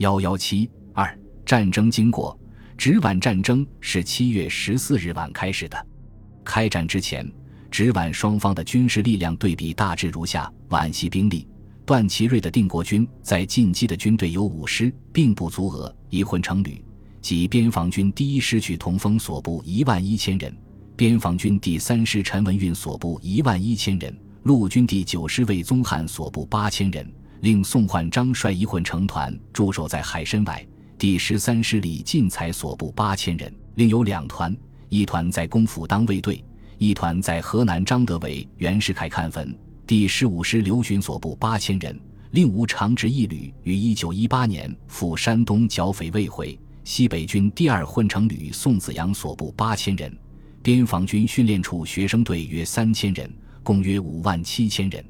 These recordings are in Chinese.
幺幺七二战争经过，直皖战争是七月十四日晚开始的。开战之前，直皖双方的军事力量对比大致如下：皖系兵力，段祺瑞的定国军在进击的军队有五师，并不足额一混成旅，即边防军第一师去同丰所部一万一千人，边防军第三师陈文运所部一万一千人。陆军第九师魏宗翰所部八千人，令宋焕章率一混成团驻守在海参崴；第十三师李进才所部八千人，另有两团，一团在公府当卫队，一团在河南张德伟、袁世凯看坟；第十五师刘询所部八千人，另无长直一旅于一九一八年赴山东剿匪未回；西北军第二混成旅宋子阳所部八千人，边防军训练处学生队约三千人。共约五万七千人，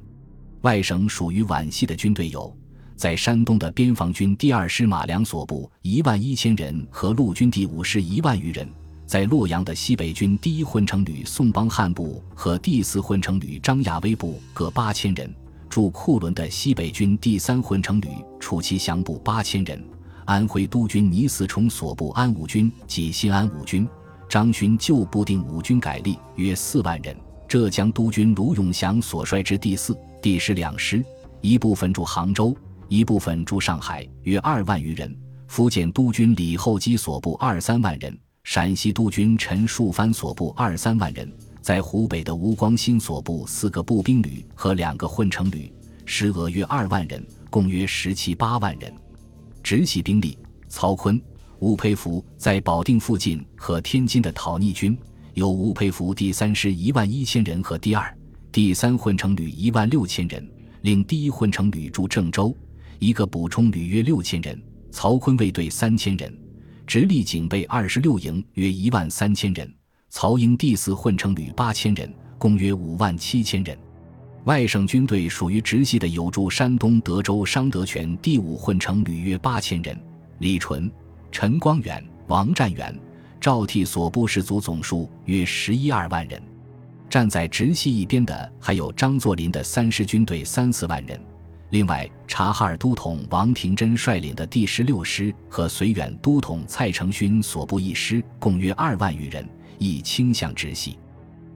外省属于皖系的军队有：在山东的边防军第二师马良所部一万一千人和陆军第五师一万余人；在洛阳的西北军第一混成旅宋邦汉部和第四混成旅张亚威部各八千人；驻库伦的西北军第三混成旅楚其祥部八千人；安徽督军倪嗣冲所部安武军及新安武军，张勋旧部定武军改隶约四万人。浙江督军卢永祥所率之第四、第十两师，一部分驻杭州，一部分驻上海，约二万余人；福建督军李厚基所部二三万人；陕西督军陈树藩所部二三万人；在湖北的吴光新所部四个步兵旅和两个混成旅，师额约二万人，共约十七八万人。直系兵力：曹锟、吴佩孚在保定附近和天津的讨逆军。有吴佩孚第三师一万一千人和第二、第三混成旅一万六千人，令第一混成旅驻郑州，一个补充旅约六千人。曹锟卫队三千人，直隶警备二十六营约一万三千人。曹营第四混成旅八千人，共约五万七千人。外省军队属于直系的有驻山东德州商德全第五混成旅约八千人。李纯、陈光远、王占元。赵替所部士卒总数约十一二万人，站在直系一边的还有张作霖的三师军队三四万人，另外察哈尔都统王廷珍率领的第十六师和绥远都统蔡成勋所部一师共约二万余人，亦倾向直系。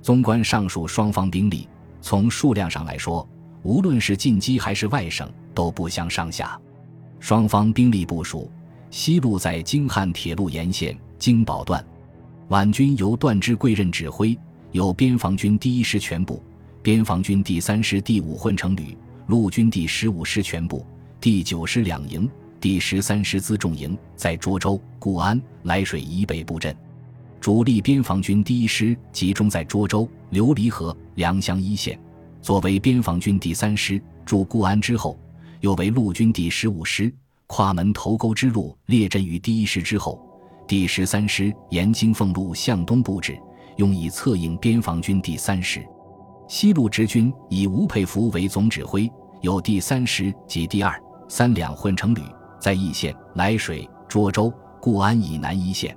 纵观上述双方兵力，从数量上来说，无论是进击还是外省都不相上下。双方兵力部署，西路在京汉铁路沿线。京保段，皖军由段芝贵任指挥，有边防军第一师全部、边防军第三师第五混成旅、陆军第十五师全部、第九师两营、第十三师辎重营在涿州、固安、涞水以北布阵。主力边防军第一师集中在涿州、琉璃河、良乡一线，作为边防军第三师驻固安之后，又为陆军第十五师跨门头沟之路列阵于第一师之后。第十三师沿京凤路向东布置，用以策应边防军第三师。西路直军以吴佩孚为总指挥，有第三师及第二、三两混成旅在义县、涞水、涿州、固安以南一线。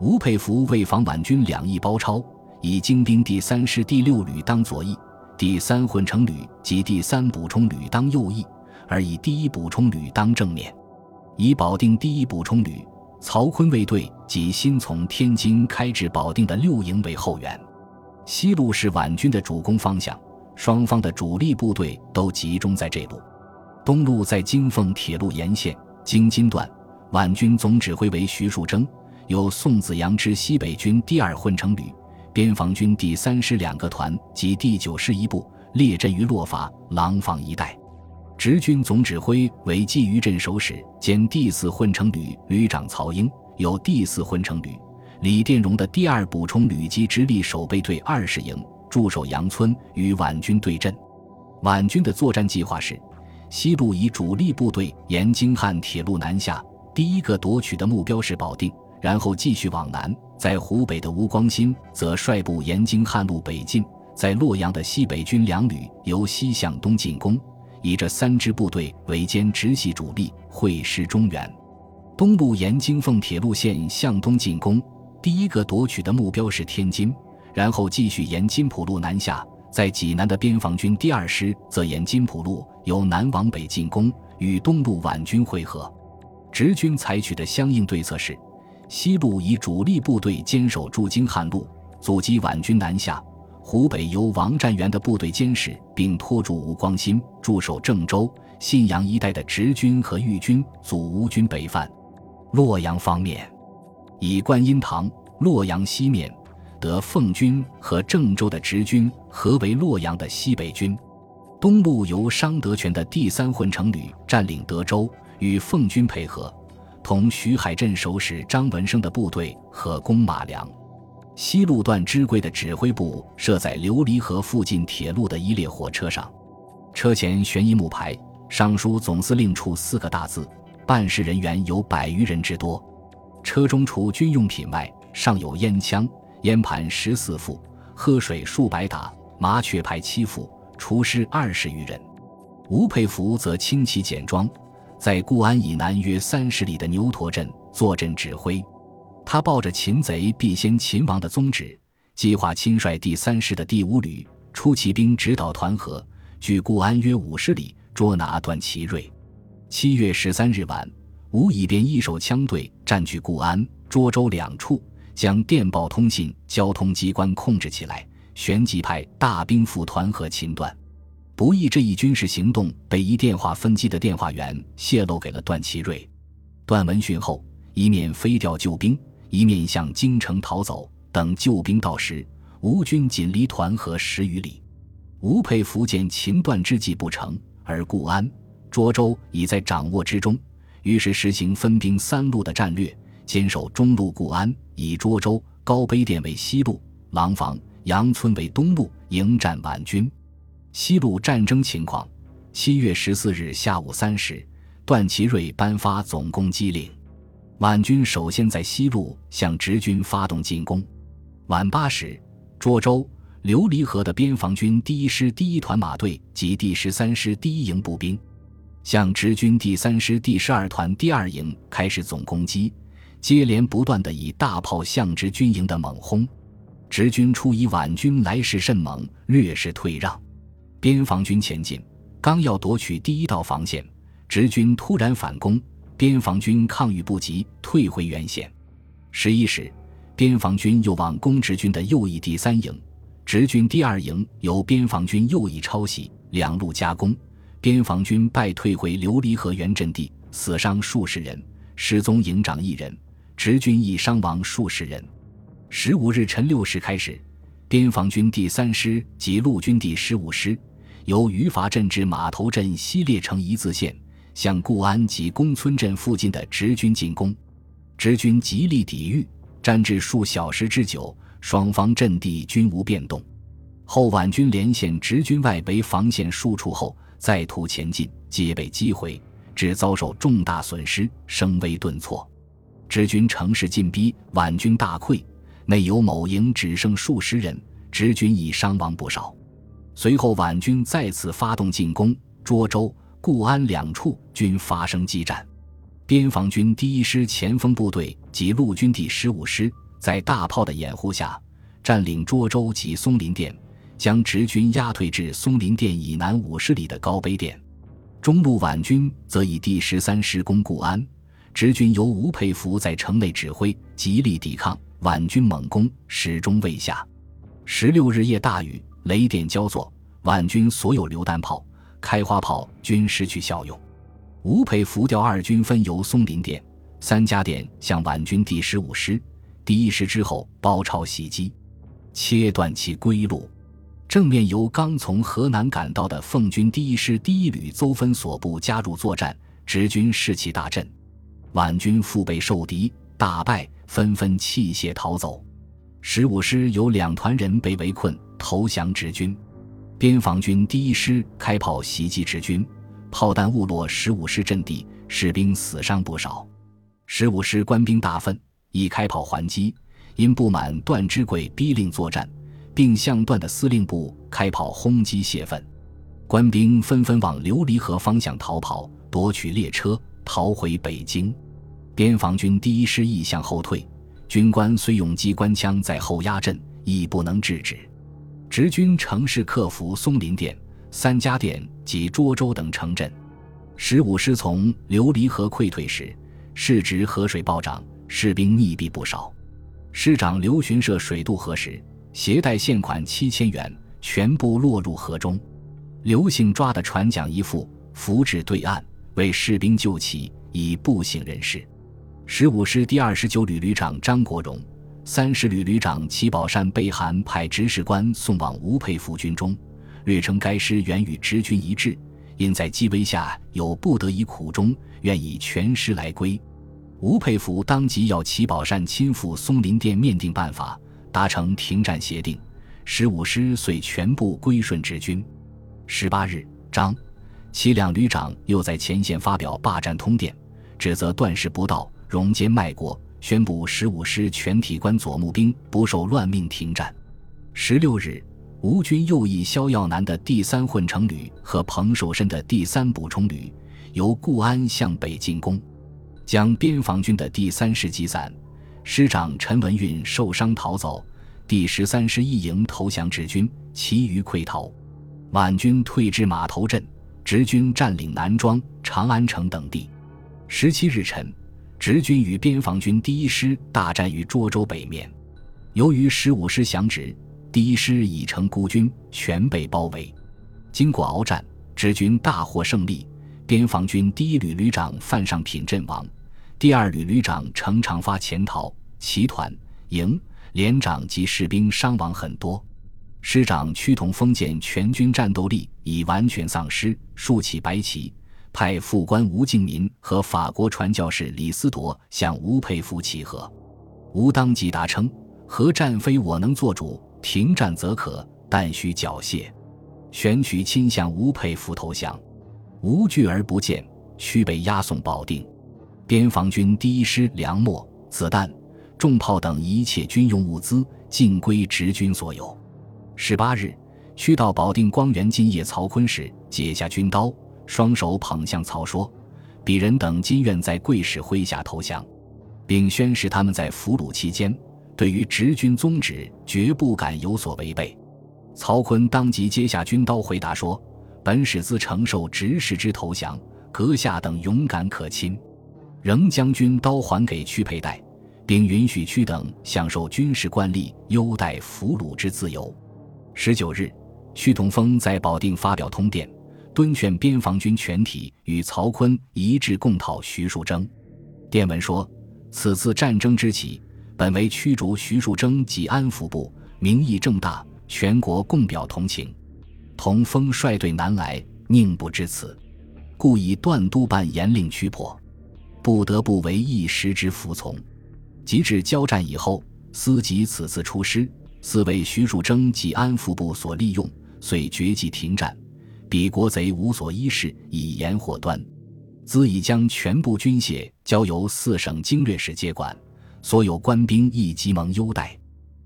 吴佩孚为防皖军两翼包抄，以精兵第三师第六旅当左翼，第三混成旅及第三补充旅当右翼，而以第一补充旅当正面，以保定第一补充旅。曹锟卫队及新从天津开至保定的六营为后援，西路是皖军的主攻方向，双方的主力部队都集中在这路。东路在京凤铁路沿线，京津段，皖军总指挥为徐树铮，由宋子阳之西北军第二混成旅、边防军第三师两个团及第九师一部列阵于洛法、廊坊一带。直军总指挥为蓟于镇守使兼第四混成旅旅长曹英，有第四混成旅李殿荣的第二补充旅及直隶守备队二十营驻守杨村，与皖军对阵。皖军的作战计划是：西路以主力部队沿京汉铁路南下，第一个夺取的目标是保定，然后继续往南。在湖北的吴光新则率部沿京汉路北进，在洛阳的西北军两旅由西向东进攻。以这三支部队为兼直系主力，会师中原。东路沿京凤铁路线向东进攻，第一个夺取的目标是天津，然后继续沿津浦路南下。在济南的边防军第二师则沿津浦路由南往北进攻，与东路皖军会合。直军采取的相应对策是：西路以主力部队坚守驻京汉路，阻击皖军南下；湖北由王占元的部队监视并拖住吴光新驻守郑州、信阳一带的直军和豫军，阻吴军北犯。洛阳方面，以观音堂、洛阳西面得奉军和郑州的直军合围洛阳的西北军。东路由商德全的第三混成旅占领德州，与奉军配合，同徐海镇守使张文生的部队合攻马良。西路段支贵的指挥部设在琉璃河附近铁路的一列火车上，车前悬一木牌，上书总司令处四个大字，办事人员有百余人之多。车中除军用品外，尚有烟枪、烟盘十四副，喝水数百打，麻雀牌七副。厨师二十余人，吴佩孚则轻骑简装，在固安以南约三十里的牛驼镇坐镇指挥。他抱着擒贼必先擒王的宗旨，计划亲率第三师的第五旅出骑兵直捣团河，距固安约五十里，捉拿段祺瑞。七月十三日晚，吴以便一手枪队占据固安、涿州两处，将电报、通信、交通机关控制起来。旋即派大兵赴团河擒段，不意这一军事行动被一电话分机的电话员泄露给了段祺瑞。段闻讯后，一面飞调救兵，一面向京城逃走。等救兵到时，吴军仅离团河十余里。吴佩孚见秦段之计不成，而固安、涿州已在掌握之中，于是实行分兵三路的战略，坚守中路固安，以涿州、高碑店为西路，廊坊。杨村为东路迎战皖军，西路战争情况。七月十四日下午三时，段祺瑞颁发总攻击令，皖军首先在西路向直军发动进攻。晚八时，涿州、琉璃河的边防军第一师第一团马队及第十三师第一营步兵，向直军第三师第十二团第二营开始总攻击，接连不断的以大炮向直军营的猛轰。直军初以皖军来势甚猛，略是退让。边防军前进，刚要夺取第一道防线，直军突然反攻，边防军抗御不及，退回原线。十一时，边防军又往攻直军的右翼第三营，直军第二营由边防军右翼抄袭，两路夹攻，边防军败退回琉璃河原阵地，死伤数十人，失踪营长一人，直军亦伤亡数十人。十五日晨六时开始，边防军第三师及陆军第十五师由余伐镇至码头镇西列成一字线，向固安及公村镇附近的直军进攻。直军极力抵御，战至数小时之久，双方阵地均无变动。后皖军连线直军外围防线数处后，再图前进，皆被击毁，只遭受重大损失，声威顿挫。直军乘势进逼，皖军大溃。内有某营只剩数十人，直军已伤亡不少。随后皖军再次发动进攻，涿州、固安两处均发生激战。边防军第一师前锋部队及陆军第十五师在大炮的掩护下，占领涿州及松林店，将直军压退至松林店以南五十里的高碑店。中路皖军则以第十三师攻固安，直军由吴佩孚在城内指挥，极力抵抗。皖军猛攻始终未下。十六日夜大雨，雷电交作，皖军所有榴弹炮、开花炮均失去效用。吴佩孚调二军分由松林店、三家店向皖军第十五师、第一师之后包抄袭击，切断其归路。正面由刚从河南赶到的奉军第一师第一旅邹分所部加入作战，直军士气大振。皖军腹背受敌，大败。纷纷弃械逃走，十五师有两团人被围困，投降直军。边防军第一师开炮袭击直军，炮弹误落十五师阵地，士兵死伤不少。十五师官兵大愤，已开炮还击，因不满段之贵逼令作战，并向段的司令部开炮轰击泄愤，官兵纷纷往琉璃河方向逃跑，夺取列车逃回北京。边防军第一师亦向后退，军官虽用机关枪在后压阵，亦不能制止。直军乘势克服松林店、三家店及涿州等城镇。十五师从琉璃河溃退时，市值河水暴涨，士兵溺毙不少。师长刘巡涉水渡河时，携带现款七千元，全部落入河中。刘姓抓的船桨一副，浮至对岸，为士兵救起，已不省人事。十五师第二十九旅旅长张国荣、三十旅旅长齐宝善被韩派执事官送往吴佩孚军中，略称该师原与直军一致，因在机危下有不得已苦衷，愿以全师来归。吴佩孚当即要齐宝善亲赴松林殿面定办法，达成停战协定。十五师遂全部归顺直军。十八日，张、齐两旅长又在前线发表罢战通电，指责段氏不道、容奸卖国，宣布十五师全体官左募兵不受乱命停战。十六日，吴军又以萧耀南的第三混成旅和彭寿申的第三补充旅由固安向北进攻。将边防军的第三师击散，师长陈文运受伤逃走，第十三师一营投降直军，其余溃逃。皖军退至马头镇，直军占领南庄、长安城等地。十七日晨，直军与边防军第一师大战于涿州北面，由于十五师降职，第一师已成孤军，全被包围。经过鏖战，直军大获胜利，边防军第一旅旅长范尚品阵亡。第二旅旅长程长发潜逃，其团、营、连长及士兵伤亡很多。师长屈同封见全军战斗力已完全丧失，竖起白旗，派副官吴敬民和法国传教士李思铎向吴佩孚乞和。吴当即答称：“何战非我能做主，停战则可，但需缴械。”选取亲向吴佩孚投降。吴拒而不见，须被押送保定。边防军第一师粮秣、子弹、重炮等一切军用物资尽归直军所有。十八日，驱到保定光元金叶曹锟时，解下军刀，双手捧向曹说：“鄙人等今愿在贵使麾下投降，并宣誓他们在俘虏期间，对于直军宗旨绝不敢有所违背。”曹锟当即接下军刀，回答说：“本使自承受直使之投降，阁下等勇敢可亲。”仍将军刀还给屈佩戴，并允许屈等享受军事官吏优待俘虏之自由。十九日，屈同峰在保定发表通电，敦劝边防军全体与曹锟一致共讨徐树铮。电文说：“此次战争之起，本为驱逐徐树铮及安抚部，名义正大，全国共表同情。同峰率队南来，宁不知此？故以段督办严令驱迫。”不得不为一时之服从。及至交战以后，思及此次出师，似为徐树铮及安抚部所利用，遂决计停战。彼国贼无所依事，以言祸端。兹已将全部军械交由四省经略使接管，所有官兵亦极蒙优待。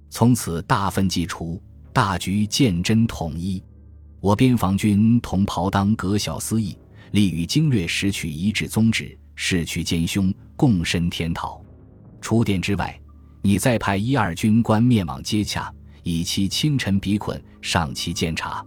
从此大分既除，大局渐真统一。我边防军同袍当革小思义，立与经略使取一致宗旨。誓去奸凶，共申天讨。除殿之外，你再派一二军官面往接洽，以其清晨彼捆，上其监察。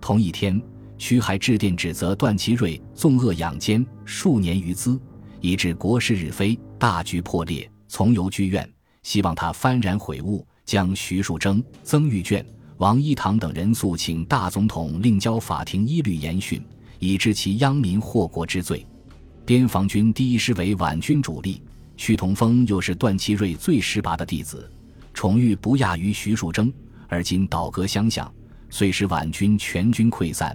同一天，屈还致电指责段祺瑞纵恶养奸数年余资，以致国事日非，大局破裂，从游剧院。希望他幡然悔悟，将徐树铮、曾玉卷、王一堂等人诉请大总统，另交法庭一律严训，以致其殃民祸国之罪。边防军第一师为皖军主力，屈同峰又是段祺瑞最识拔的弟子，宠誉不亚于徐树铮。而今倒戈相向，遂使皖军全军溃散，